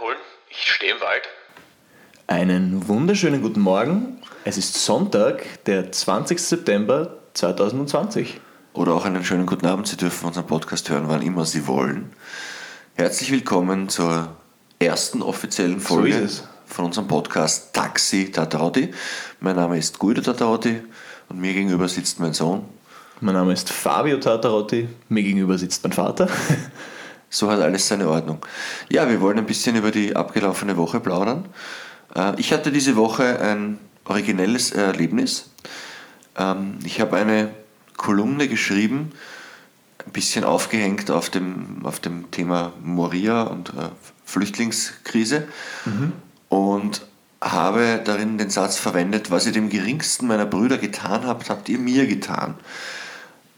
abholen? Ich stehe im Wald. Einen wunderschönen guten Morgen. Es ist Sonntag, der 20. September 2020. Oder auch einen schönen guten Abend. Sie dürfen unseren Podcast hören, wann immer Sie wollen. Herzlich willkommen zur ersten offiziellen Folge es. von unserem Podcast Taxi Tatarotti. Mein Name ist Guido Tatarotti und mir gegenüber sitzt mein Sohn. Mein Name ist Fabio Tatarotti. Mir gegenüber sitzt mein Vater. So hat alles seine Ordnung. Ja, wir wollen ein bisschen über die abgelaufene Woche plaudern. Äh, Ich hatte diese Woche ein originelles Erlebnis. Ähm, Ich habe eine Kolumne geschrieben, ein bisschen aufgehängt auf dem, auf dem Thema Moria und äh, Flüchtlingskrise und habe darin den Satz verwendet, was ihr dem geringsten meiner Brüder getan habt, habt ihr mir getan.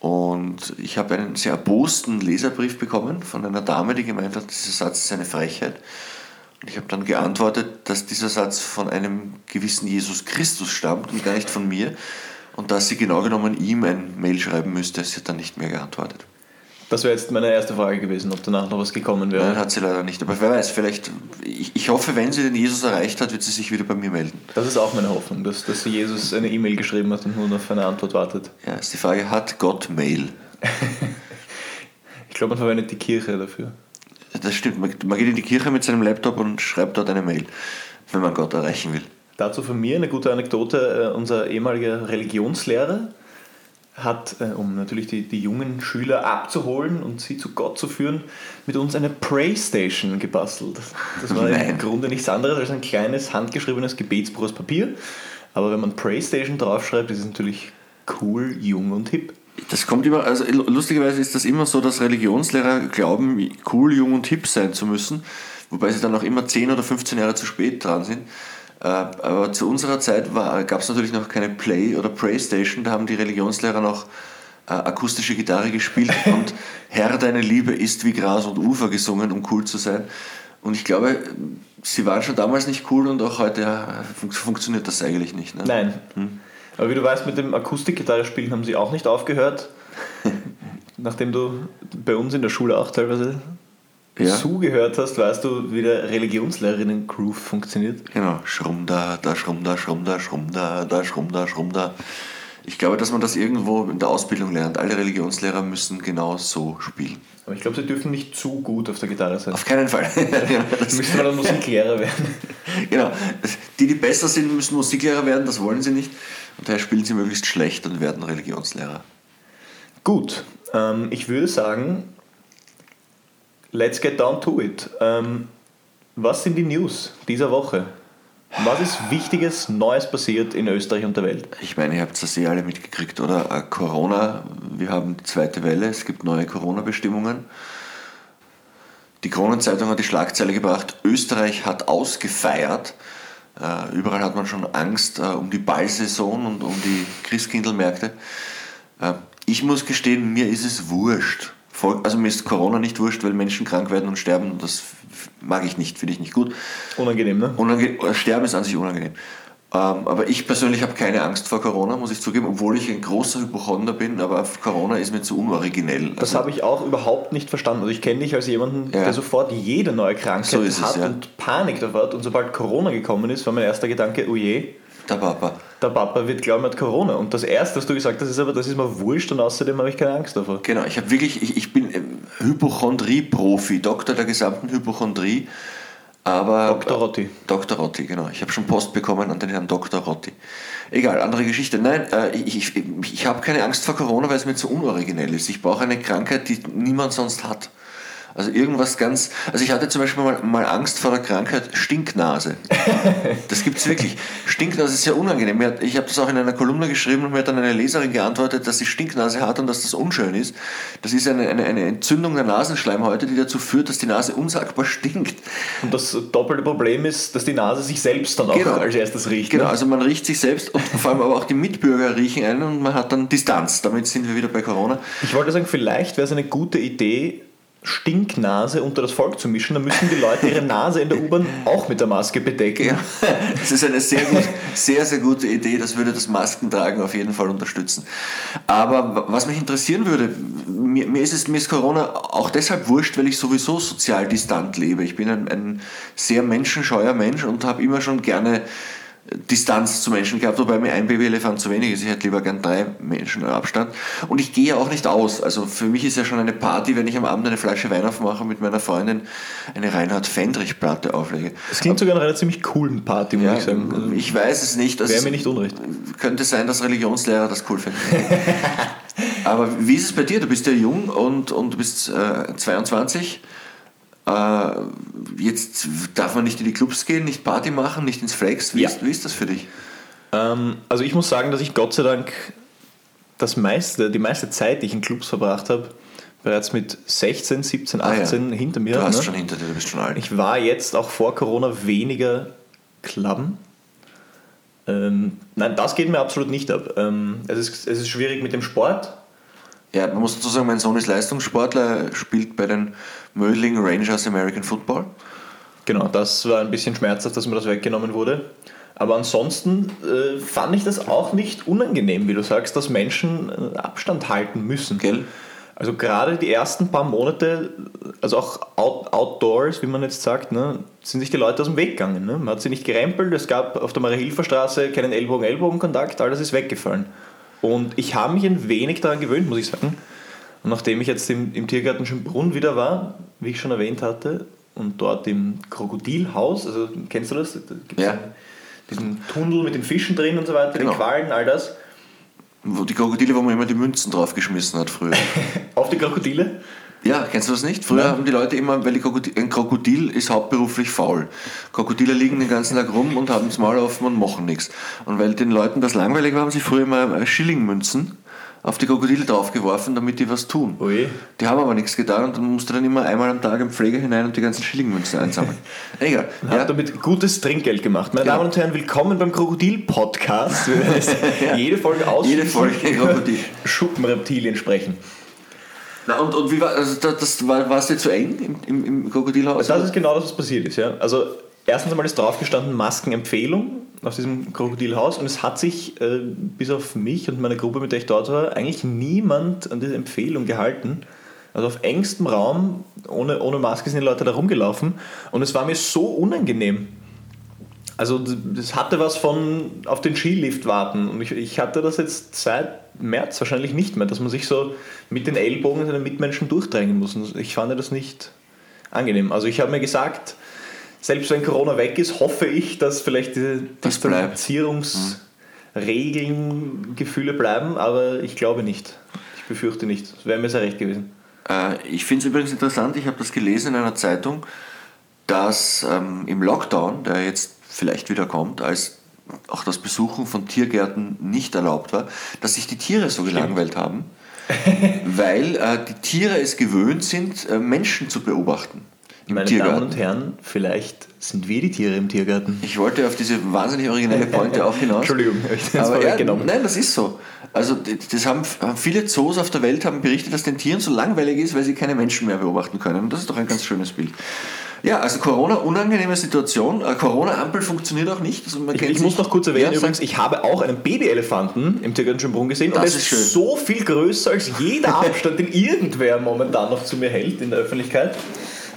Und ich habe einen sehr erbosten Leserbrief bekommen von einer Dame, die gemeint hat, dieser Satz ist eine Frechheit. Und ich habe dann geantwortet, dass dieser Satz von einem gewissen Jesus Christus stammt und gar nicht von mir. Und dass sie genau genommen ihm ein Mail schreiben müsste. Sie hat dann nicht mehr geantwortet. Das wäre jetzt meine erste Frage gewesen, ob danach noch was gekommen Nein, wäre. hat sie leider nicht. Aber wer weiß, vielleicht, ich, ich hoffe, wenn sie den Jesus erreicht hat, wird sie sich wieder bei mir melden. Das ist auch meine Hoffnung, dass, dass Jesus eine E-Mail geschrieben hat und nur auf eine Antwort wartet. Ja, ist die Frage, hat Gott Mail? Ich glaube, man verwendet die Kirche dafür. Das stimmt, man, man geht in die Kirche mit seinem Laptop und schreibt dort eine Mail, wenn man Gott erreichen will. Dazu von mir eine gute Anekdote. Äh, Unser ehemaliger Religionslehrer hat, äh, um natürlich die, die jungen Schüler abzuholen und sie zu Gott zu führen, mit uns eine Praystation gebastelt. Das war im Grunde nichts anderes als ein kleines handgeschriebenes Gebetsbuch aus Papier. Aber wenn man Praystation draufschreibt, ist es natürlich cool, jung und hip. Das kommt immer, also lustigerweise ist das immer so, dass Religionslehrer glauben, cool, jung und hip sein zu müssen, wobei sie dann auch immer 10 oder 15 Jahre zu spät dran sind. Äh, Aber zu unserer Zeit gab es natürlich noch keine Play- oder Praystation, da haben die Religionslehrer noch äh, akustische Gitarre gespielt und Herr, deine Liebe ist wie Gras und Ufer gesungen, um cool zu sein. Und ich glaube, sie waren schon damals nicht cool und auch heute ja, fun funktioniert das eigentlich nicht. Ne? Nein. Aber wie du weißt, mit dem Akustikgitarre spielen haben sie auch nicht aufgehört. Nachdem du bei uns in der Schule auch teilweise Ja. zugehört hast, weißt du, wie der Religionslehrerinnen-Groove funktioniert. Genau, schrumm da, da schrumm da, schrumm da, schrumm da, da schrumm da, schrumm da. Ich glaube, dass man das irgendwo in der Ausbildung lernt. Alle Religionslehrer müssen genau so spielen. Aber ich glaube, sie dürfen nicht zu gut auf der Gitarre sein. Auf keinen Fall. Das- Müsste man dann Musiklehrer werden. genau. Die, die besser sind, müssen Musiklehrer werden, das wollen sie nicht. Und daher spielen sie möglichst schlecht und werden Religionslehrer. Gut, ähm, ich würde sagen, let's get down to it. Ähm, was sind die News dieser Woche? Was ist Wichtiges, Neues passiert in Österreich und der Welt? Ich meine, ihr habt das eh alle mitgekriegt, oder? Äh, Corona, wir haben die zweite Welle, es gibt neue Corona-Bestimmungen. Die Kronenzeitung hat die Schlagzeile gebracht, Österreich hat ausgefeiert. Äh, überall hat man schon Angst äh, um die Ballsaison und um die Christkindlmärkte. Äh, ich muss gestehen, mir ist es wurscht. Also mir ist Corona nicht wurscht, weil Menschen krank werden und sterben. Das f- mag ich nicht, finde ich nicht gut. Unangenehm, ne? Unange Sterben ist an sich unangenehm. Ähm, aber ich persönlich habe keine Angst vor Corona, muss ich zugeben, obwohl ich ein großer Hypochonder bin, aber Corona ist mir zu unoriginell. Das Also, habe ich auch überhaupt nicht verstanden. Also ich kenne dich als jemanden, Ja. der sofort jede neue Krankheit So ist es, hat ja. und Panik davor hat. Und sobald Corona gekommen ist, war mein erster Gedanke, oh je, der Papa. Der Papa wird glauben, er hat Corona. Und das erste, was du gesagt hast, ist aber, das ist mir wurscht und außerdem habe ich keine Angst davor. Genau, ich habe wirklich, ich, ich bin ähm, Hypochondrie-Profi, Doktor der gesamten Hypochondrie. Aber Dr. Rotti. Dr. Rotti, genau. Ich habe schon Post bekommen an den Herrn Dr. Rotti. Egal, andere Geschichte. Nein, äh, ich, ich, ich habe keine Angst vor Corona, weil es mir zu unoriginell ist. Ich brauche eine Krankheit, die niemand sonst hat. Also irgendwas ganz. Also ich hatte zum Beispiel mal, mal Angst vor der Krankheit Stinknase. Das gibt es wirklich. Stinknase ist sehr unangenehm. Ich habe das auch in einer Kolumne geschrieben und mir hat dann eine Leserin geantwortet, dass sie Stinknase hat und dass das unschön ist. Das ist eine, eine, eine Entzündung der Nasenschleimhäute, die dazu führt, dass die Nase unsagbar stinkt. Und das doppelte Problem ist, dass die Nase sich selbst dann auch Genau. als erstes riecht. Genau, Ne? also man riecht sich selbst und vor allem aber auch die Mitbürger riechen einen und man hat dann Distanz. Damit sind wir wieder bei Corona. Ich wollte sagen, vielleicht wäre es eine gute Idee, Stinknase unter das Volk zu mischen, dann müssen die Leute ihre Nase in der U-Bahn auch mit der Maske bedecken. Ja, das ist eine sehr, gut, sehr, sehr gute Idee. Das würde das Maskentragen auf jeden Fall unterstützen. Aber was mich interessieren würde, mir, mir, ist es, mir ist Corona auch deshalb wurscht, weil ich sowieso sozial distant lebe. Ich bin ein, ein sehr menschenscheuer Mensch und habe immer schon gerne Distanz zu Menschen gehabt, wobei mir ein Babyelefant zu wenig ist. Ich hätte lieber gern drei Menschen Abstand. Und ich gehe ja auch nicht aus. Also für mich ist ja schon eine Party, wenn ich am Abend eine Flasche Wein aufmache und mit meiner Freundin eine Reinhard Fendrich-Platte auflege. Das klingt sogar nach einer ziemlich coolen Party, muss Ja, ich sagen. Also, ich weiß es nicht. Wäre mir nicht unrecht. könnte sein, dass Religionslehrer das cool finden. Aber wie ist es bei dir? Du bist ja jung und, und du bist äh, 22. Äh, jetzt darf man nicht in die Clubs gehen, nicht Party machen, nicht ins Flex. Wie, Ja. ist, wie ist das für dich? Ähm, also ich muss sagen, dass ich Gott sei Dank das meiste, die meiste Zeit, die ich in Clubs verbracht habe, bereits mit 16, 17, Ah, ja. 18 hinter mir Du hast ne? schon hinter dir, du bist schon alt. Ich war jetzt auch vor Corona weniger Clubben. Ähm, nein, das geht mir absolut nicht ab. Ähm, es, ist, es ist schwierig mit dem Sport. Ja, man muss dazu sagen, mein Sohn ist Leistungssportler, er spielt bei den Mödling Rangers American Football. Genau, das war ein bisschen schmerzhaft, dass mir das weggenommen wurde. Aber ansonsten äh, fand ich das auch nicht unangenehm, wie du sagst, dass Menschen äh, Abstand halten müssen. Gell? Also gerade die ersten paar Monate, also auch out, outdoors, wie man jetzt sagt, ne, sind sich die Leute aus dem Weg gegangen. Ne? Man hat sie nicht gerempelt, es gab auf der Marie-Hilfer-Straße keinen Ellbogen-Ellbogen-Kontakt, alles ist weggefallen. Und ich habe mich ein wenig daran gewöhnt, muss ich sagen. Und nachdem ich jetzt im, im Tiergarten Schönbrunn wieder war, wie ich schon erwähnt hatte, und dort im Krokodilhaus, also kennst du das? Da gibt's Ja. einen- diesen Tunnel mit den Fischen drin und so weiter, Genau. den Quallen, all das. Wo die Krokodile, wo man immer die Münzen draufgeschmissen hat früher. Auf die Krokodile. Ja, kennst du das nicht? Früher Nein. haben die Leute immer, weil Krokodil, ein Krokodil ist hauptberuflich faul. Krokodile liegen den ganzen Tag rum und haben das Maul offen und machen nichts. Und weil den Leuten das langweilig war, haben sie früher immer Schillingmünzen auf die Krokodile draufgeworfen, damit die was tun. Ui. Die haben aber nichts getan und dann musste dann immer einmal am Tag ein Pfleger hinein und die ganzen Schillingmünzen einsammeln. Egal. Hat Ja, damit gutes Trinkgeld gemacht. Meine Genau. Damen und Herren, willkommen beim Krokodil-Podcast. Wir werden jetzt jede Folge Jede ausschließlich Folge Krokodil. Schuppenreptilien sprechen. Na, und, und wie war, also das, das war, warst du zu eng im, im, Krokodilhaus? Das ist genau das, was passiert ist. Ja? Also erstens einmal ist drauf gestanden Maskenempfehlung aus diesem Krokodilhaus und es hat sich äh, bis auf mich und meine Gruppe, mit der ich dort war, eigentlich niemand an diese Empfehlung gehalten. Also auf engstem Raum, ohne, ohne Maske sind die Leute da rumgelaufen und es war mir so unangenehm. Also das hatte was von auf den Skilift warten und ich, ich hatte das jetzt seit März wahrscheinlich nicht mehr, dass man sich so mit den Ellbogen seiner Mitmenschen durchdrängen muss. Und ich fand das nicht angenehm. Also ich habe mir gesagt, selbst wenn Corona weg ist, hoffe ich, dass vielleicht diese Das. Distanzierungsregeln, Gefühle bleiben, aber ich glaube nicht. Ich befürchte nicht. Das wäre mir sehr recht gewesen. Äh, ich finde es übrigens interessant, ich habe das gelesen in einer Zeitung, dass ähm, im Lockdown, der jetzt vielleicht wieder kommt, als auch das Besuchen von Tiergärten nicht erlaubt war, dass sich die Tiere so gelangweilt haben, weil äh, die Tiere es gewöhnt sind, äh, Menschen zu beobachten. Im Meine Tiergarten. Damen und Herren, vielleicht sind wir die Tiere im Tiergarten. Ich wollte auf diese wahnsinnig originelle Pointe auch hinaus. Entschuldigung, ich das Aber ja, vorweggenommen. nein, das ist so. Also das haben viele Zoos auf der Welt haben berichtet, dass den Tieren so langweilig ist, weil sie keine Menschen mehr beobachten können. Und das ist doch ein ganz schönes Bild. Ja, also Corona, unangenehme Situation. Äh, Corona-Ampel funktioniert auch nicht. Also Ich, ich muss noch kurz erwähnen, Ja, übrigens, ich habe auch einen Babyelefanten im Tiergarten Schönbrunn gesehen und Das er ist ist, so viel größer als jeder Abstand, den irgendwer momentan noch zu mir hält in der Öffentlichkeit.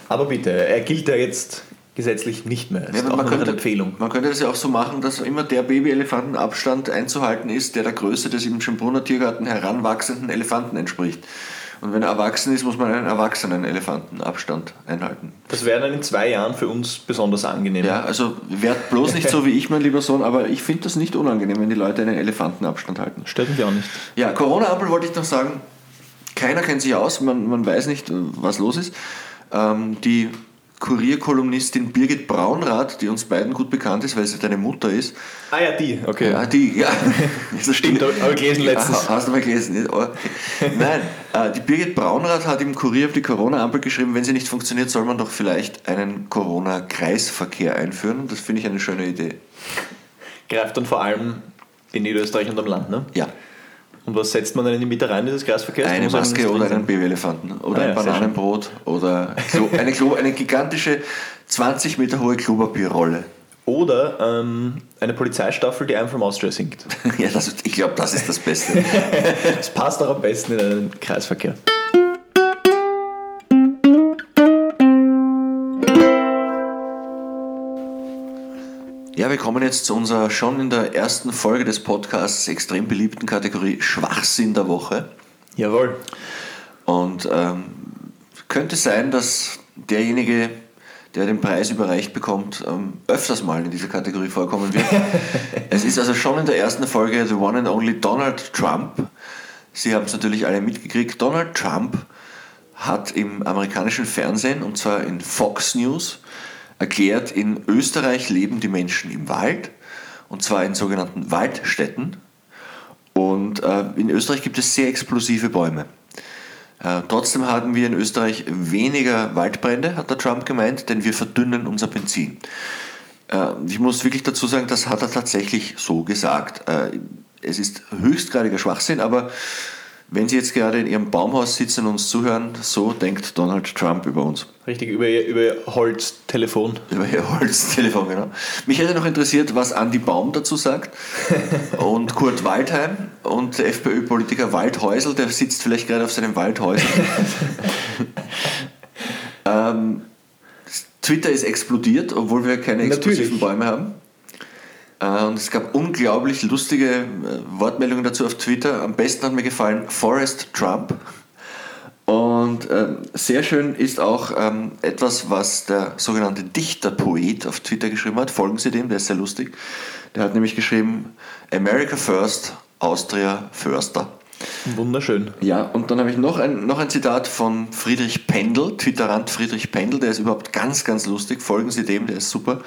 Aber bitte, er gilt ja jetzt gesetzlich nicht mehr. Das Ja, ist auch man, könnte, Empfehlung. man könnte das ja auch so machen, dass immer der Babyelefantenabstand einzuhalten ist, der der Größe des im Schönbrunner Tiergarten heranwachsenden Elefanten entspricht. Und wenn er erwachsen ist, muss man einen erwachsenen Elefantenabstand einhalten. Das wäre dann in zwei Jahren für uns besonders angenehm. Ja, also werd bloß nicht so wie ich, mein lieber Sohn, aber ich finde das nicht unangenehm, wenn die Leute einen Elefantenabstand halten. Stört mich auch nicht. Ja, Corona-Ampel wollte ich noch sagen. Keiner kennt sich aus, man, man weiß nicht, was los ist. Ähm, die Kurierkolumnistin Birgit Braunrath, die uns beiden gut bekannt ist, weil sie deine Mutter ist, Ah ja, die, okay. ja, die, ja, das Stimmt, habe ich gelesen letztens. Ja, hast du mal gelesen? Nein, die Birgit Braunrath hat im Kurier auf die Corona-Ampel geschrieben, wenn sie nicht funktioniert, soll man doch vielleicht einen Corona-Kreisverkehr einführen. Das finde ich eine schöne Idee. Greift dann vor allem in Niederösterreich und am Land, ne? Ja, Und was setzt man dann in die Mitte rein, dieses Kreisverkehrs? eine Maske oder einen Babyelefanten oder Ah ja, ein schön. Bananenbrot oder eine, eine gigantische 20 Meter hohe Klopapierrolle. Oder ähm, eine Polizeistaffel, die einem vom Austria singt. ja, das, ich glaube, das ist das Beste. Es passt auch am besten in einen Kreisverkehr. Ja, wir kommen jetzt zu unserer schon in der ersten Folge des Podcasts extrem beliebten Kategorie Schwachsinn der Woche. Jawohl. Und ähm, könnte sein, dass derjenige, der den Preis überreicht bekommt, ähm, öfters mal in dieser Kategorie vorkommen wird. es ist also schon in der ersten Folge The One and Only Donald Trump. Sie haben es natürlich alle mitgekriegt. Donald Trump hat im amerikanischen Fernsehen, und zwar in Fox News, erklärt, in Österreich leben die Menschen im Wald, und zwar in sogenannten Waldstätten. Und äh, in Österreich gibt es sehr explosive Bäume. Äh, trotzdem haben wir in Österreich weniger Waldbrände, hat der Trump gemeint, denn wir verdünnen unser Benzin. Äh, ich muss wirklich dazu sagen, das hat er tatsächlich so gesagt. Äh, es ist höchstgradiger Schwachsinn, aber wenn Sie jetzt gerade in Ihrem Baumhaus sitzen und uns zuhören, so denkt Donald Trump über uns. Richtig, über, ihr- über ihr Holztelefon. Über Ihr Holztelefon, genau. Mich hätte noch interessiert, was Andi Baum dazu sagt. Und Kurt Waldheim und der FPÖ-Politiker Waldhäusl, der sitzt vielleicht gerade auf seinem Waldhäusl. ähm, Twitter ist explodiert, obwohl wir keine explosiven Natürlich. Bäume haben. Äh, Und es gab unglaublich lustige äh, Wortmeldungen dazu auf Twitter. Am besten hat mir gefallen Forrest Trump. Und ähm, sehr schön ist auch ähm, etwas, was der sogenannte Dichterpoet auf Twitter geschrieben hat. Folgen Sie dem, der ist sehr lustig. Der hat nämlich geschrieben, America First, Austria Förster. Wunderschön. Ja, und dann habe ich noch ein, noch ein Zitat von Friedrich Pendel, Twitterant Friedrich Pendel, der ist überhaupt ganz, ganz lustig. Folgen Sie dem, der ist super.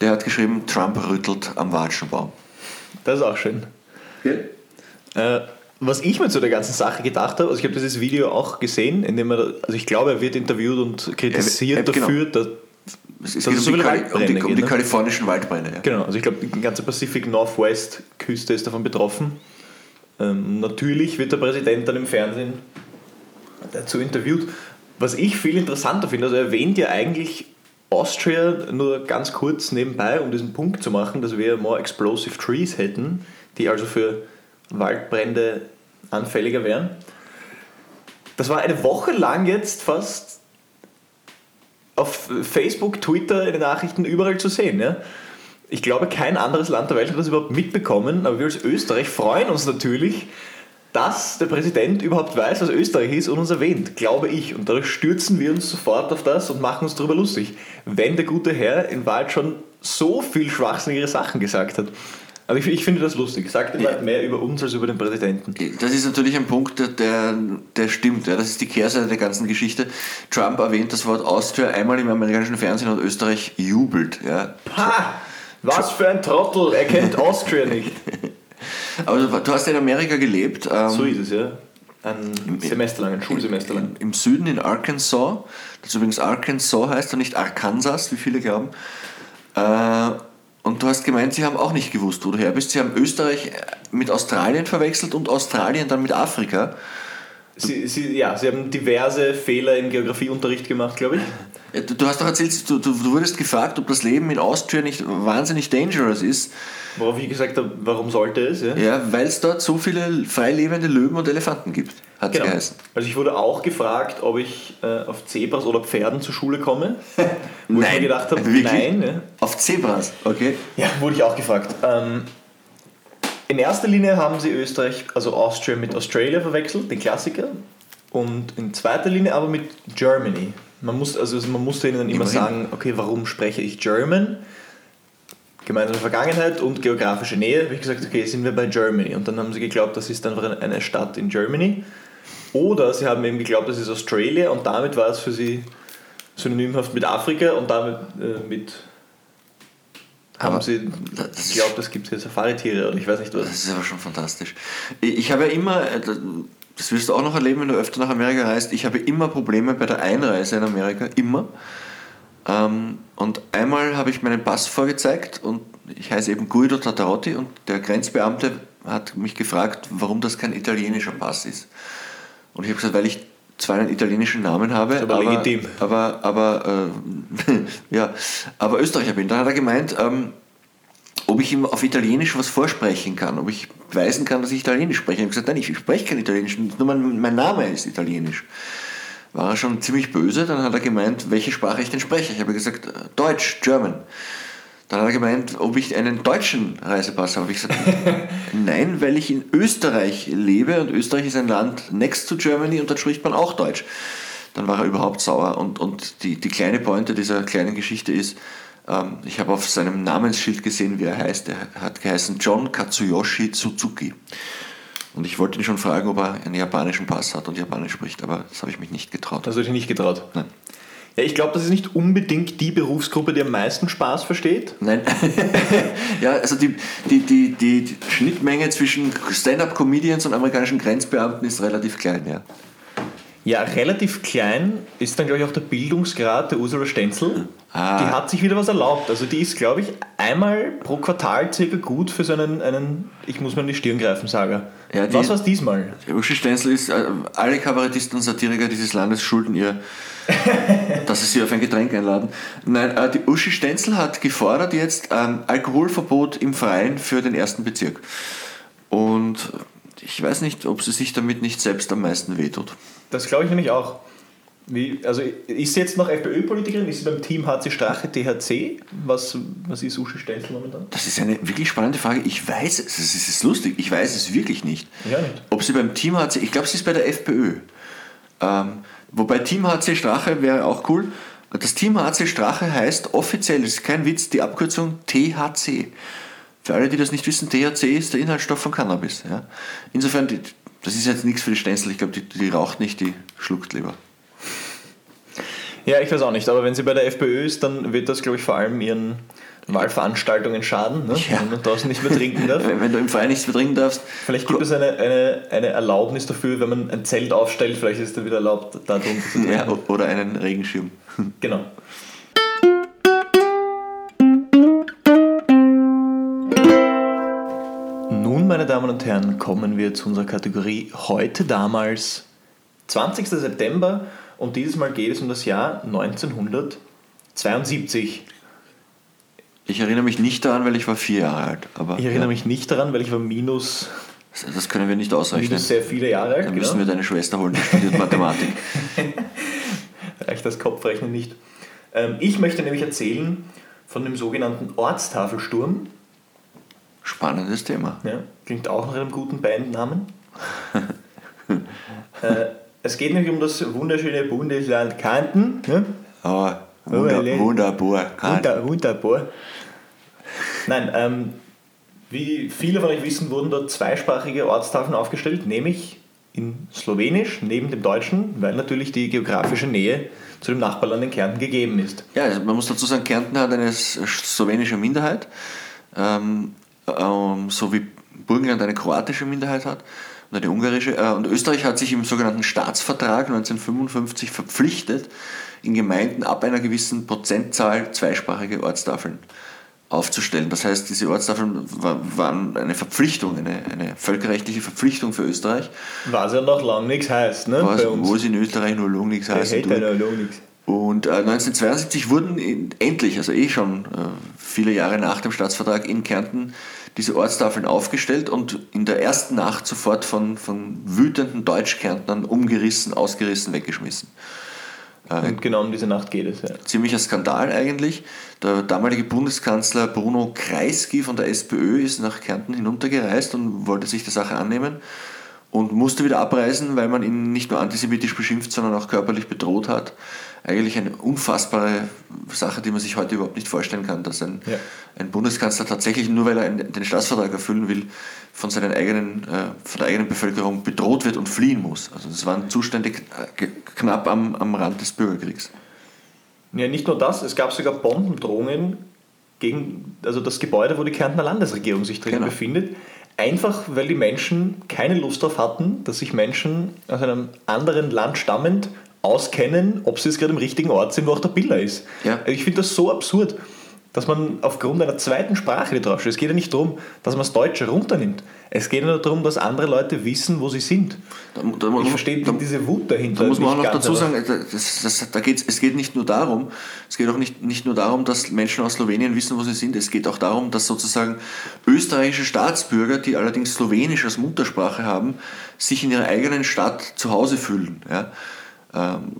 Der hat geschrieben, Trump rüttelt am Watschenbaum. Das ist auch schön. Äh, was ich mir zu der ganzen Sache gedacht habe, also ich habe dieses Video auch gesehen, in dem er, also ich glaube, er wird interviewt und kritisiert Ja, ja, genau. dafür, dass, Es, es geht um so die, um die, um die ne? kalifornischen Waldbrände. Ja. genau, also ich glaube, die ganze Pacific Northwest Küste ist davon betroffen. Ähm, natürlich wird der Präsident dann im Fernsehen dazu interviewt. Was ich viel interessanter finde, also er erwähnt ja eigentlich Austria nur ganz kurz nebenbei, um diesen Punkt zu machen, dass wir more explosive trees hätten, die also für Waldbrände anfälliger wären. Das war eine Woche lang jetzt fast auf Facebook, Twitter, in den Nachrichten überall zu sehen. Ja? Ich glaube, kein anderes Land der Welt hat das überhaupt mitbekommen, aber wir als Österreich freuen uns natürlich, dass der Präsident überhaupt weiß, was Österreich ist und uns erwähnt, glaube ich. Und dadurch stürzen wir uns sofort auf das und machen uns darüber lustig, wenn der gute Herr in Wahrheit schon so viel schwachsinnige Sachen gesagt hat. Aber ich, ich finde das lustig. Sagt in Wahrheit mehr über uns als über den Präsidenten. Das ist natürlich ein Punkt, der, der, stimmt. Ja. Das ist die Kehrseite der ganzen Geschichte. Trump erwähnt das Wort Austria einmal im amerikanischen Fernsehen und Österreich jubelt. Ja. Ha! Was für ein Trottel! Er kennt Austria nicht. Aber du, du hast ja in Amerika gelebt. Ähm, So ist es, ja. Ein Semester lang, ein Schulsemester lang. Im Süden in Arkansas, das übrigens Arkansas heißt und nicht Arkansas, wie viele glauben. Äh, und du hast gemeint, sie haben auch nicht gewusst, wo du her bist. Sie haben Österreich mit Australien verwechselt und Australien dann mit Afrika. Sie, sie, ja, sie haben diverse Fehler im Geografieunterricht gemacht, glaube ich. Ja, Du, hast doch erzählt, du, du, wurdest gefragt, ob das Leben in Austria nicht wahnsinnig dangerous ist. Worauf ich gesagt habe, warum sollte es? Ja? Ja, weil es dort so viele freilebende Löwen und Elefanten gibt, hat es Genau. geheißen. Also ich wurde auch gefragt, ob ich äh, auf Zebras oder Pferden zur Schule komme. Wo ich mir gedacht habe, Wirklich? nein. Ja. Auf Zebras, okay. ja, wurde ich auch gefragt. Ähm, in erster Linie haben sie Österreich, also Austria mit Australia verwechselt, den Klassiker. Und in zweiter Linie aber mit Germany. Man, muss, also man musste ihnen dann immer Immerhin. sagen, okay, warum spreche ich German? Gemeinsame Vergangenheit und geografische Nähe. Habe ich gesagt, okay, sind wir bei Germany. Und dann haben sie geglaubt, das ist einfach eine Stadt in Germany. Oder sie haben eben geglaubt, das ist Australia und damit war es für sie synonymhaft mit Afrika und damit äh, mit haben Aber sie geglaubt, es gibt hier Safari-Tiere oder ich weiß nicht was. Das ist aber schon fantastisch. Ich ich habe ja immer, äh, das wirst du auch noch erleben, wenn du öfter nach Amerika reist, ich habe immer Probleme bei der Einreise in Amerika, immer. Ähm, Und einmal habe ich meinen Pass vorgezeigt und ich heiße eben Guido Tatarotti und der Grenzbeamte hat mich gefragt, warum das kein italienischer Pass ist. Und ich habe gesagt, weil ich zwar einen italienischen Namen habe, Ist aber legitim. aber, aber, äh, ja, aber Österreicher bin. Dann hat er gemeint, ähm, ob ich ihm auf Italienisch was vorsprechen kann, ob ich beweisen kann, dass ich Italienisch spreche. Ich habe gesagt, nein, ich spreche kein Italienisch, nur mein, mein Name ist Italienisch. War er schon ziemlich böse, dann hat er gemeint, welche Sprache ich denn spreche. Ich habe gesagt, äh, Deutsch, German. Dann hat er gemeint, ob ich einen deutschen Reisepass habe. Ich gesagt, nein, weil ich in Österreich lebe und Österreich ist ein Land next to Germany und dort spricht man auch Deutsch. Dann war er überhaupt sauer. Und, und die, die kleine Pointe dieser kleinen Geschichte ist, ähm, ich habe auf seinem Namensschild gesehen, wie er heißt. Er hat geheißen John Katsuyoshi Suzuki. Und ich wollte ihn schon fragen, ob er einen japanischen Pass hat und Japanisch spricht, aber das habe ich mich nicht getraut. Das habe ich nicht getraut. Nein. Ja, ich glaube, das ist nicht unbedingt die Berufsgruppe, die am meisten Spaß versteht. Nein. ja, also die, die, die, die Schnittmenge zwischen Stand-up-Comedians und amerikanischen Grenzbeamten ist relativ klein, ja. Ja, relativ klein ist dann, glaube ich, auch der Bildungsgrad der Ursula Stenzel. Ah. Die hat sich wieder was erlaubt. Also die ist, glaube ich, einmal pro Quartal circa gut für so einen, einen ich muss mir in die Stirn greifen, Sager. Ja, was war es diesmal? Uschi Stenzel ist, äh, alle Kabarettisten und Satiriker dieses Landes schulden ihr, dass sie sie auf ein Getränk einladen. Nein, äh, die Uschi Stenzel hat gefordert jetzt ähm, Alkoholverbot im Freien für den ersten Bezirk. Und ich weiß nicht, ob sie sich damit nicht selbst am meisten wehtut. Das glaube ich nämlich auch. Wie, also ist sie jetzt noch FPÖ-Politikerin? Ist sie beim Team HC Strache THC? Was, was ist Uschi Stenzel momentan? Das ist eine wirklich spannende Frage. Ich weiß es, es ist lustig, ich weiß es wirklich nicht. Ja, nicht. Ob sie beim Team HC, ich glaube, sie ist bei der FPÖ. Ähm, wobei Team HC Strache wäre auch cool. Das Team HC Strache heißt offiziell, das ist kein Witz, die Abkürzung THC. Für alle, die das nicht wissen, THC ist der Inhaltsstoff von Cannabis. Ja. Insofern, die, das ist jetzt nichts für die Stenzel. Ich glaube, die, die raucht nicht, die schluckt lieber. Ja, ich weiß auch nicht. Aber wenn sie bei der FPÖ ist, dann wird das, glaube ich, vor allem ihren Wahlveranstaltungen schaden, ne? Ja. wenn man draußen nicht mehr trinken darf. Wenn, wenn du im Verein nichts mehr trinken darfst, Vielleicht gibt es eine, eine, eine Erlaubnis dafür, wenn man ein Zelt aufstellt, vielleicht ist es dann wieder erlaubt, da drunter zu trinken. ja, oder einen Regenschirm. Genau. Nun, meine Damen und Herren, kommen wir zu unserer Kategorie heute damals, 20. September und dieses Mal geht es um das Jahr 1972. Ich erinnere mich nicht daran, weil ich war vier Jahre alt. Aber Ich erinnere ja, mich nicht daran, weil ich war minus, das können wir nicht ausrechnen. minus sehr viele Jahre alt. Dann müssen wir Genau. deine Schwester holen, die studiert Mathematik. Reicht das Kopfrechnen nicht. Ähm, ich möchte nämlich erzählen von dem sogenannten Ortstafelsturm. Spannendes Thema. Ja, klingt auch nach einem guten Bandnamen. äh, es geht nämlich um das wunderschöne Bundesland Kärnten. Ne? Aber wunder, Ole. wunderbar. Wunder, wunderbar. Nein, ähm, wie viele von euch wissen, wurden dort zweisprachige Ortstafeln aufgestellt, nämlich in Slowenisch neben dem Deutschen, weil natürlich die geografische Nähe zu dem Nachbarland in Kärnten gegeben ist. Ja, also man muss dazu sagen, Kärnten hat eine slowenische Minderheit, ähm, ähm, so wie Burgenland eine kroatische Minderheit hat und eine ungarische. Äh, und Österreich hat sich im sogenannten Staatsvertrag 1955 verpflichtet, in Gemeinden ab einer gewissen Prozentzahl zweisprachige Ortstafeln aufzustellen. Das heißt, diese Ortstafeln wa- waren eine Verpflichtung, eine, eine völkerrechtliche Verpflichtung für Österreich, Was ja noch lange nichts heißt, ne? was, bei uns. wo es in Österreich nur lang nichts hätte tut. ja noch nichts. Und äh, 1972 wurden in, endlich, also eh schon äh, viele Jahre nach dem Staatsvertrag in Kärnten, diese Ortstafeln aufgestellt und in der ersten Nacht sofort von, von wütenden Deutschkärntnern umgerissen, ausgerissen, weggeschmissen. Und genau um diese Nacht geht es, ja. Ziemlicher Skandal eigentlich. Der damalige Bundeskanzler Bruno Kreisky von der SPÖ ist nach Kärnten hinuntergereist und wollte sich der Sache annehmen und musste wieder abreisen, weil man ihn nicht nur antisemitisch beschimpft, sondern auch körperlich bedroht hat. Eigentlich eine unfassbare Sache, die man sich heute überhaupt nicht vorstellen kann, dass ein, Ja. ein Bundeskanzler tatsächlich nur weil er den Staatsvertrag erfüllen will, von, seinen eigenen, äh, von der eigenen Bevölkerung bedroht wird und fliehen muss. Also das waren Zustände äh, knapp am, am Rand des Bürgerkriegs. Ja, nicht nur das, es gab sogar Bombendrohungen gegen also das Gebäude, wo die Kärntner Landesregierung sich drin Genau. befindet. Einfach weil die Menschen keine Lust darauf hatten, dass sich Menschen aus einem anderen Land stammend auskennen, ob sie jetzt gerade im richtigen Ort sind, wo auch der Biller ist. Ja. Ich finde das so absurd, dass man aufgrund einer zweiten Sprache nicht draufsteht. Es geht ja nicht darum, dass man das Deutsche runternimmt. Es geht nur darum, dass andere Leute wissen, wo sie sind. Da, da, Ich verstehe da, diese Wut dahinter. Da muss man auch noch dazu sagen, das, das, da geht's, es geht nicht nur darum, es geht auch nicht, nicht nur darum, dass Menschen aus Slowenien wissen, wo sie sind, es geht auch darum, dass sozusagen österreichische Staatsbürger, die allerdings Slowenisch als Muttersprache haben, sich in ihrer eigenen Stadt zu Hause fühlen. Ja? Ähm,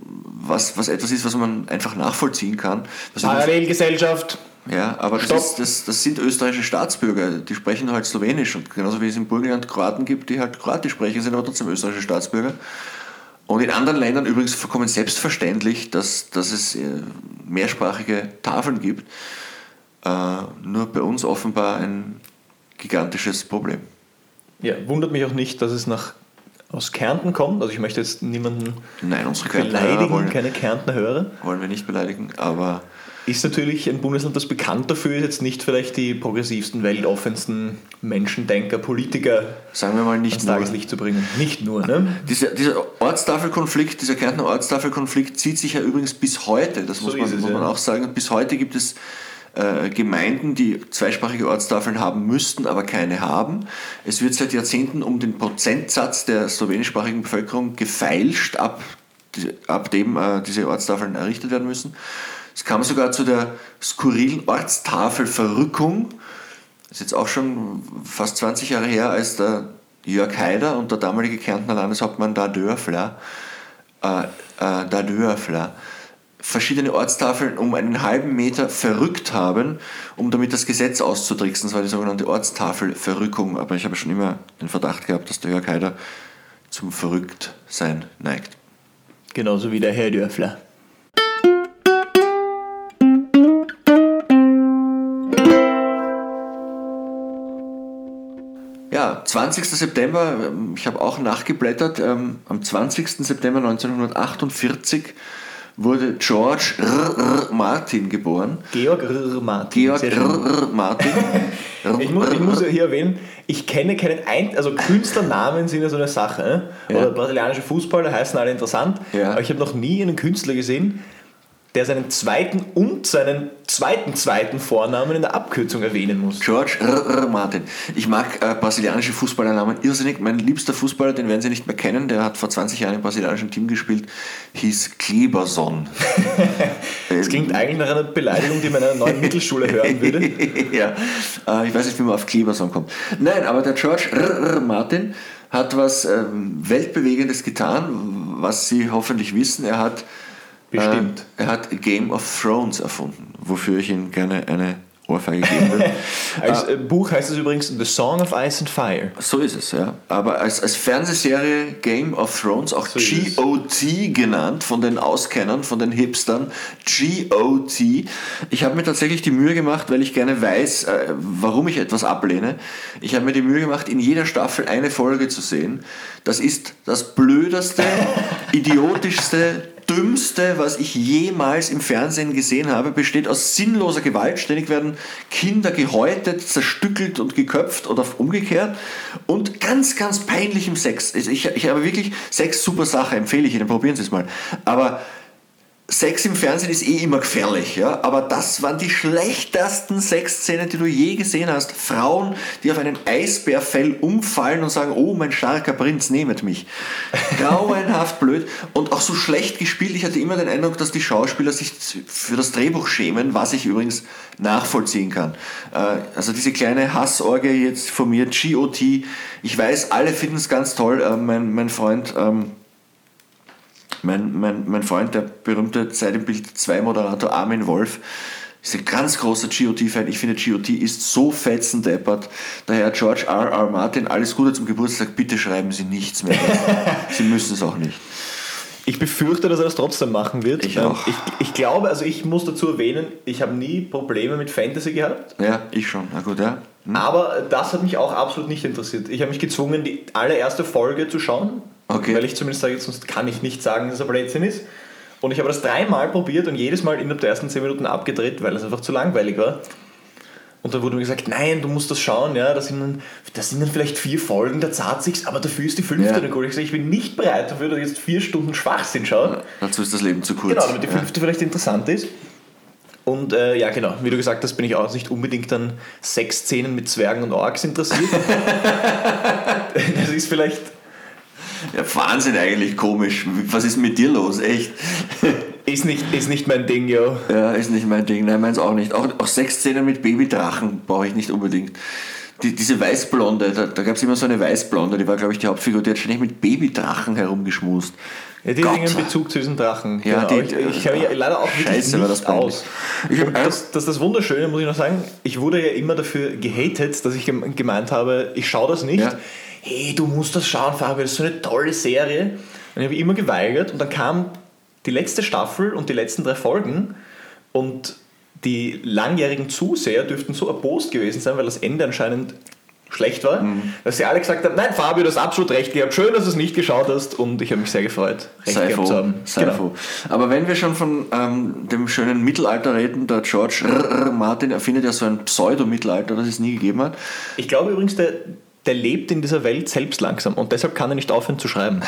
Was, was etwas ist, was man einfach nachvollziehen kann. Parallelgesellschaft. Ja, aber das, ist, das, das sind österreichische Staatsbürger, die sprechen halt Slowenisch. Und genauso wie es im Burgenland Kroaten gibt, die halt Kroatisch sprechen, sind aber trotzdem österreichische Staatsbürger. Und in anderen Ländern übrigens vollkommen selbstverständlich, dass, dass es äh, mehrsprachige Tafeln gibt. Äh, nur bei uns offenbar ein gigantisches Problem. Ja, wundert mich auch nicht, dass es nach, aus Kärnten kommt. Also ich möchte jetzt niemanden Nein, unsere Kärntner beleidigen, wollen, keine Kärntner Hörer. wollen wir nicht beleidigen, aber Ist natürlich ein Bundesland, das bekannt dafür ist, jetzt nicht vielleicht die progressivsten, weltoffensten Menschendenker, Politiker sagen wir mal nicht ans nur. Tageslicht zu bringen. Nicht nur, ne? Dieser, dieser Ortstafelkonflikt, dieser Kärntner Ortstafelkonflikt zieht sich ja übrigens bis heute, das So muss, man, es, muss man ja. auch sagen. Bis heute gibt es äh, Gemeinden, die zweisprachige Ortstafeln haben müssten, aber keine haben. Es wird seit Jahrzehnten um den Prozentsatz der slowenischsprachigen Bevölkerung gefeilscht, ab, ab dem äh, diese Ortstafeln errichtet werden müssen. Es kam sogar zu der skurrilen Ortstafelverrückung. Das ist jetzt auch schon fast 20 Jahre her, als der Jörg Haider und der damalige Kärntner Landeshauptmann da Dörfler, äh, äh, da Dörfler verschiedene Ortstafeln um einen halben Meter verrückt haben, um damit das Gesetz auszutricksen. Das war die sogenannte Ortstafelverrückung. Aber ich habe schon immer den Verdacht gehabt, dass der Jörg Haider zum Verrücktsein neigt. Genauso wie der Herr Dörfler. Ja, 20. September, ähm, ich habe auch nachgeblättert, ähm, am 20. September 1948 wurde George R. R. Martin geboren. Georg R. Martin. Georg. R. Martin. Ich muss, ich muss ja hier erwähnen, ich kenne keinen ein also Künstlernamen sind ja so eine Sache. Ne? Ja. Oder brasilianische Fußballer heißen alle interessant. Ja. Aber ich habe noch nie einen Künstler gesehen, der seinen zweiten und seinen zweiten zweiten Vornamen in der Abkürzung erwähnen muss. George R. R. Martin. Ich mag äh, brasilianische Fußballernamen irrsinnig. Mein liebster Fußballer, den werden Sie nicht mehr kennen, der hat vor 20 Jahren im brasilianischen Team gespielt, hieß Kleberson. Das klingt eigentlich nach einer Beleidigung, die man in einer neuen Mittelschule hören würde. ja, äh, ich weiß nicht, wie man auf Kleberson kommt. Nein, aber der George R. R. Martin hat was ähm, Weltbewegendes getan, was Sie hoffentlich wissen. Er hat, Bestimmt. Äh, er hat Game of Thrones erfunden, wofür ich ihm gerne eine Ohrfeige geben will. Als äh, Buch heißt es übrigens The Song of Ice and Fire. So ist es, ja. Aber als, als Fernsehserie Game of Thrones, auch So. GOT genannt, von den Auskennern, von den Hipstern, GOT. Ich habe mir tatsächlich die Mühe gemacht, weil ich gerne weiß, äh, warum ich etwas ablehne. Ich habe mir die Mühe gemacht, in jeder Staffel eine Folge zu sehen. Das ist das blödeste, idiotischste, dümmste, was ich jemals im Fernsehen gesehen habe, besteht aus sinnloser Gewalt. Ständig werden Kinder gehäutet, zerstückelt und geköpft oder umgekehrt und ganz, ganz peinlichem Sex. Also Ich, ich habe wirklich Sex, super Sache, empfehle ich Ihnen, probieren Sie es mal. Aber Sex im Fernsehen ist eh immer gefährlich, ja, aber das waren die schlechtesten Sexszenen, die du je gesehen hast. Frauen, die auf einen Eisbärfell umfallen und sagen, oh, mein starker Prinz, nehmet mich. Grauenhaft blöd und auch so schlecht gespielt. Ich hatte immer den Eindruck, dass die Schauspieler sich für das Drehbuch schämen, was ich übrigens nachvollziehen kann. Äh, Also diese kleine Hassorgie jetzt von mir, GOT, ich weiß, alle finden es ganz toll. Äh, Mein, mein Freund... ähm, mein, mein, mein Freund, der berühmte Zeit im Bild 2 Moderator Armin Wolf, ist ein ganz großer GOT-Fan. Ich finde, GOT ist so fetzendeppert. Daher George R. R. Martin, alles Gute zum Geburtstag. Bitte schreiben Sie nichts mehr. Sie müssen es auch nicht. Ich befürchte, dass er das trotzdem machen wird. Ich Ähm, auch. Ich, ich glaube, also ich muss dazu erwähnen, ich habe nie Probleme mit Fantasy gehabt. Ja, ich schon. Na gut, ja. Hm. Aber das hat mich auch absolut nicht interessiert. Ich habe mich gezwungen, die allererste Folge zu schauen. Okay. Weil ich zumindest sage, sonst kann ich nicht sagen, dass er Blödsinn ist. Und ich habe das dreimal probiert und jedes Mal innerhalb der ersten 10 Minuten abgedreht, weil es einfach zu langweilig war. Und dann wurde mir gesagt, nein, du musst das schauen, ja, das sind dann, das sind dann vielleicht vier Folgen, da zahlt sich's, aber dafür ist die fünfte Ja. dann gut. Ich sage, ich bin nicht bereit dafür, dass ich jetzt vier Stunden Schwachsinn schaue. Dazu ist das Leben zu kurz. Genau, damit die ja. fünfte vielleicht interessant ist. Und äh, ja, genau, wie du gesagt hast, bin ich auch nicht unbedingt an Sexszenen mit Zwergen und Orks interessiert. das ist vielleicht. Ja, Wahnsinn eigentlich, komisch. Was ist mit dir los? Echt? Ist nicht, ist nicht mein Ding, jo. Ja, ist nicht mein Ding. Nein, meins auch nicht. Auch, auch Sexszenen mit Babydrachen brauche ich nicht unbedingt. Die, diese Weißblonde, da, da gab es immer so eine Weißblonde, die war, glaube ich, die Hauptfigur, die hat ständig mit Babydrachen herumgeschmust. Ja, die Gott. einen Bezug zu diesen Drachen. Ja, genau. die- ich, ich kenne mich leider auch wirklich Scheiße, war nicht das aus. Ich Und das, das ist das Wunderschöne, muss ich noch sagen. Ich wurde ja immer dafür gehatet, dass ich gem- gemeint habe, ich schaue das nicht. Ja. Hey, du musst das schauen, Fabio, das ist so eine tolle Serie. Und ich habe immer geweigert und dann kam die letzte Staffel und die letzten drei Folgen und die langjährigen Zuseher dürften so erbost gewesen sein, weil das Ende anscheinend schlecht war, Mhm. dass sie alle gesagt haben, nein Fabio, du hast absolut recht gehabt, schön, dass du es nicht geschaut hast und ich habe mich sehr gefreut, recht Sei gehabt froh, zu haben. sei Genau. froh. Aber wenn wir schon von ähm, dem schönen Mittelalter reden, der George R. R. Martin erfindet ja so ein Pseudo-Mittelalter, das es nie gegeben hat. Ich glaube übrigens, der, der lebt in dieser Welt selbst langsam und deshalb kann er nicht aufhören zu schreiben.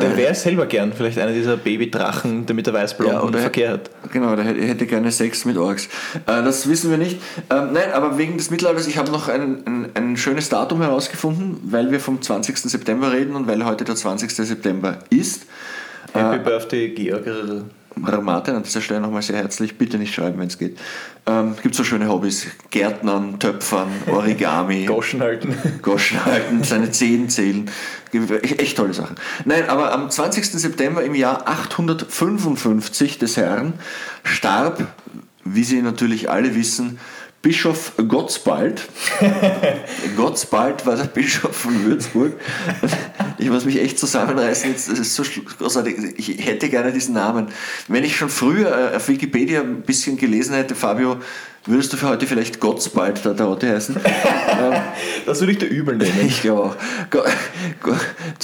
der wäre selber gern vielleicht einer dieser Babydrachen, der mit der weißblonden Verkehr hat. Genau, der hätte, gerne Sex mit Orks. Äh, das wissen wir nicht. Ähm, nein, aber wegen des Mittelalters, ich habe noch ein, ein, ein schönes Datum herausgefunden, weil wir vom 20. September reden und weil heute der 20. September ist. Happy Birthday, Georg. Martin, an dieser Stelle nochmal sehr herzlich. Bitte nicht schreiben, wenn es geht. Ähm, gibt so schöne Hobbys: Gärtnern, Töpfern, Origami. Goschen halten. Goschen halten, seine Zehen zählen. Echt, echt tolle Sachen. Nein, aber am 20. September im Jahr 855 des Herrn starb, wie Sie natürlich alle wissen, Bischof Gottsbald. Gottsbald war der Bischof von Würzburg. Ich muss mich echt zusammenreißen, jetzt, das ist so großartig. Ich hätte gerne diesen Namen. Wenn ich schon früher äh, auf Wikipedia ein bisschen gelesen hätte, Fabio, würdest du für heute vielleicht Gottsbald der Dorothee heißen? Das würde ich dir übel nehmen. Ich glaube auch.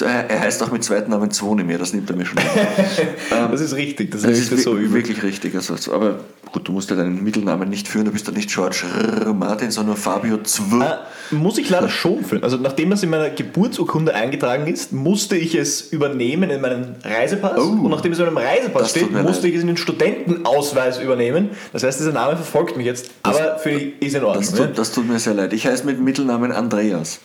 Er heißt auch mit zweiten Namen Zvonimir, das nimmt er mir schon. ab. Das ist richtig, das, Das ist so übel. wirklich richtig. Also, aber gut, du musst ja deinen Mittelnamen nicht führen, du bist ja nicht George R. Martin, sondern Fabio Zw. Äh, muss ich leider schon führen. Also nachdem das in meiner Geburtsurkunde eingetragen ist, musste ich es übernehmen in meinen Reisepass. Oh. und nachdem es in meinem Reisepass steht, musste leid. ich es in den Studentenausweis übernehmen. Das heißt, dieser Name verfolgt mich jetzt. Aber für ist in Ordnung. Das tut, das tut mir sehr leid. Ich heiße mit Mittelnamen Andreas.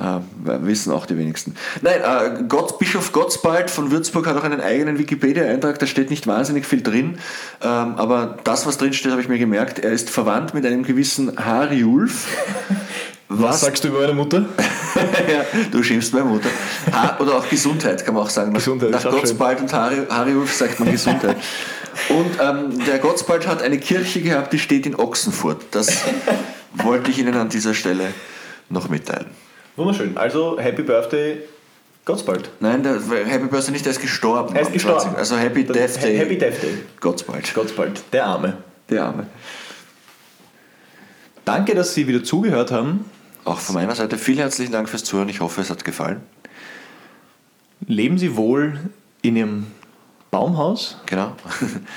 Äh, wissen auch die wenigsten. Nein, äh, Gott, Bischof Gottsbald von Würzburg hat auch einen eigenen Wikipedia-Eintrag, da steht nicht wahnsinnig viel drin, ähm, aber das, was drin steht, habe ich mir gemerkt. Er ist verwandt mit einem gewissen Hariulf. Was sagst du über meine Mutter? ja, du schimpfst meine Mutter. Ha oder auch Gesundheit kann man auch sagen. Nach, Gesundheit nach Gottsbald und Hari Hariulf sagt man Gesundheit. Und ähm, der Gottsbald hat eine Kirche gehabt, die steht in Ochsenfurt. Das wollte ich Ihnen an dieser Stelle noch mitteilen. Wunderschön. Also, Happy Birthday, Gottsbald. Nein, der Happy Birthday nicht, der ist gestorben. Er ist gestorben. 20. Also Happy Dann Death Day. Happy Death Day. Gottsbald. Gottsbald, der Arme. Der Arme. Danke, dass Sie wieder zugehört haben. Auch von meiner Seite vielen herzlichen Dank fürs Zuhören. Ich hoffe, es hat gefallen. Leben Sie wohl in Ihrem Baumhaus. Genau.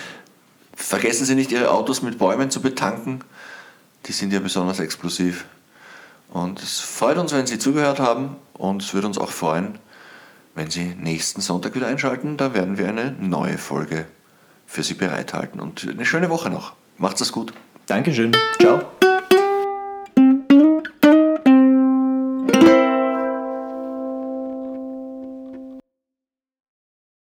Vergessen Sie nicht, Ihre Autos mit Bäumen zu betanken. Die sind ja besonders explosiv. Und es freut uns, wenn Sie zugehört haben. Und es würde uns auch freuen, wenn Sie nächsten Sonntag wieder einschalten. Da werden wir eine neue Folge für Sie bereithalten. Und eine schöne Woche noch. Macht's es gut. Dankeschön. Ciao.